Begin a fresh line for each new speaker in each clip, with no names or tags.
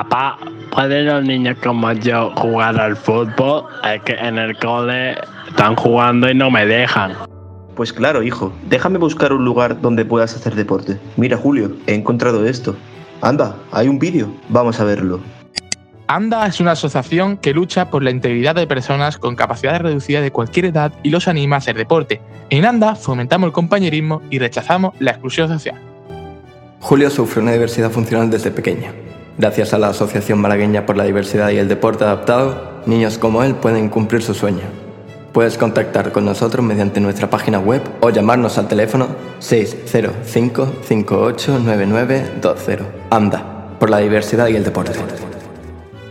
Papá, ¿pueden los niños como yo jugar al fútbol? Es que en el cole están jugando y no me dejan.
Pues claro, hijo, déjame buscar un lugar donde puedas hacer deporte. Mira, Julio, he encontrado esto. Anda, hay un vídeo, vamos a verlo.
ANDA es una asociación que lucha por la integridad de personas con capacidades reducidas de cualquier edad y los anima a hacer deporte. En ANDA fomentamos el compañerismo y rechazamos la exclusión social.
Julio sufre una diversidad funcional desde pequeño. Gracias a la Asociación Malagueña por la Diversidad y el Deporte Adaptado, niños como él pueden cumplir su sueño. Puedes contactar con nosotros mediante nuestra página web o llamarnos al teléfono 605-589920. ANDA, por la diversidad y el deporte.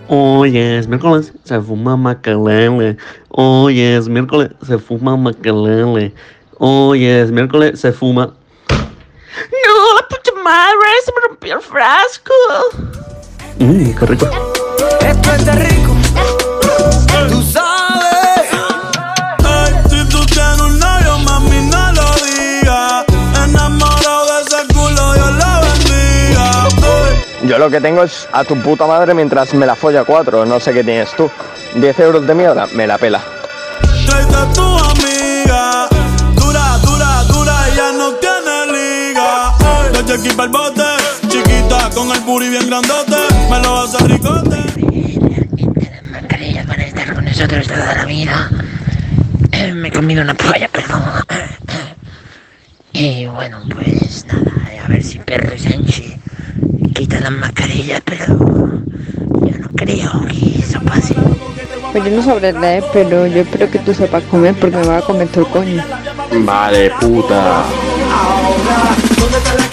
Hoy es miércoles, se fuma maquelele. Hoy es miércoles, se fuma maquelele. Hoy es miércoles, se fuma.
No, puta madre, se me rompió el frasco.
Mmm, qué rico.
Esto rico. Tú sabes.
Si tú tienes un novio, mami, no lo digas. Enamorado de ese culo, Dios lo bendiga. Ey.
Yo lo que tengo es a tu puta madre mientras me la folla cuatro, no sé qué tienes tú. 10 euros de mierda, me la pela.
Tráete a tu amiga. Dura, dura, dura, ella no tiene liga. Ey. Desde aquí para el bote, chiquita con el booty bien grandote. Me lo vas a ricote.
Mascarillas van a estar con nosotros toda la vida. Eh, Me he comido una polla, perdón. Y bueno, pues nada, a ver si Perro Sánchez quita las mascarillas, pero yo no creo que eso pase.
Pues yo no sabré leer, pero yo espero que tú sepas comer porque me va a comer todo el coño.
Vale, puta.
¿Dónde está la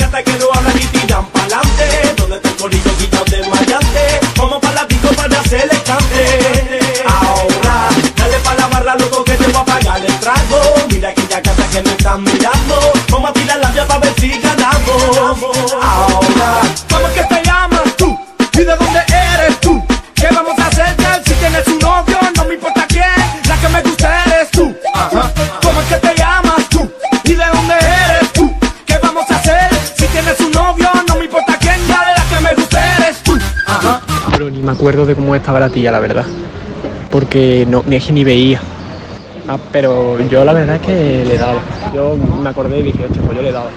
¿cómo es que te llamas tú? ¿Y de dónde eres tú? ¿Qué vamos a hacer? Si tienes un novio, no me importa quién. La que me gusta eres tú. Ajá. ¿Cómo es que te llamas tú? ¿Y de dónde eres tú? ¿Qué vamos a hacer? Si tienes un novio, no me importa quién. Dale, la que me gusta eres tú. Ajá.
Pero ni me acuerdo de cómo estaba la tía, la verdad. Porque no, ni es que ni veía. Ah, pero yo la verdad es que le daba. Yo me acordé y dije, hostia, pues yo le daba.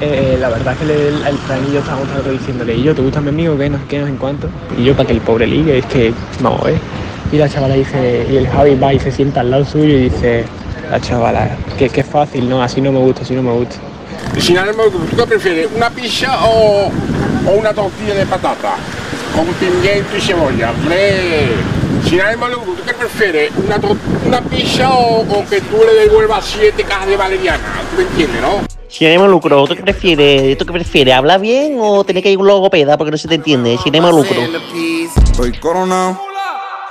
Eh, la verdad es que el, el Fran y diciéndole, ¿y yo te gusta mi amigo? ¿Qué no, qué en cuánto? Y yo para que el pobre ligue, es que, vamos a ver. Y la chavala dice, y el Javi va y se sienta al lado suyo y dice, la chavala, que, que fácil, no, así no me gusta, así no me gusta.
Sin lucro, ¿tú qué prefieres? ¿Una pizza o, o una tortilla de patata? Con pimiento y cebolla. Hombre, sin lucro, ¿tú qué prefieres? ¿Una, una pizza o, o que tú le devuelvas siete cajas de valeriana? ¿Tú me entiendes, no?
No lucro, ¿tú qué prefieres? ¿Tú qué prefieres? ¿Habla bien o tener que ir un logopeda porque no se te entiende? No lucro.
Estoy coronado,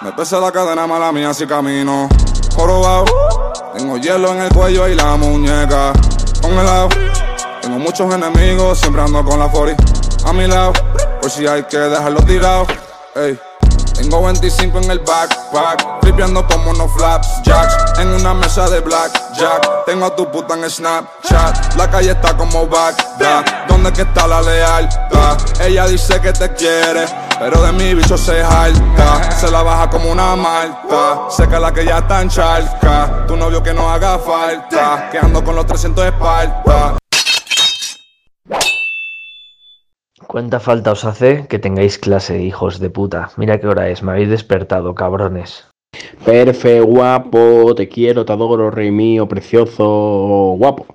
me pesa la cadena mala mía si camino. Jorobado, tengo hielo en el cuello y la muñeca congelado. Tengo muchos enemigos, siempre ando con la 40 a mi lado. Por si hay que dejarlo tirado. Tengo 25 en el backpack, tripeando como unos flapjacks En una mesa de blackjack, tengo a tu puta en Snapchat. La calle está como Bagdad, ¿dónde que está la lealtad? Ella dice que te quiere, pero de mi bicho se jalta. Se la baja como una malta, que la que ya está en charca. Tu novio que no haga falta, que ando con los 300 de
¿Cuánta falta os hace que tengáis clase, hijos de puta? Mira qué hora es, me habéis despertado, cabrones.
Perfe, guapo, te quiero, te adoro, rey mío, precioso, guapo.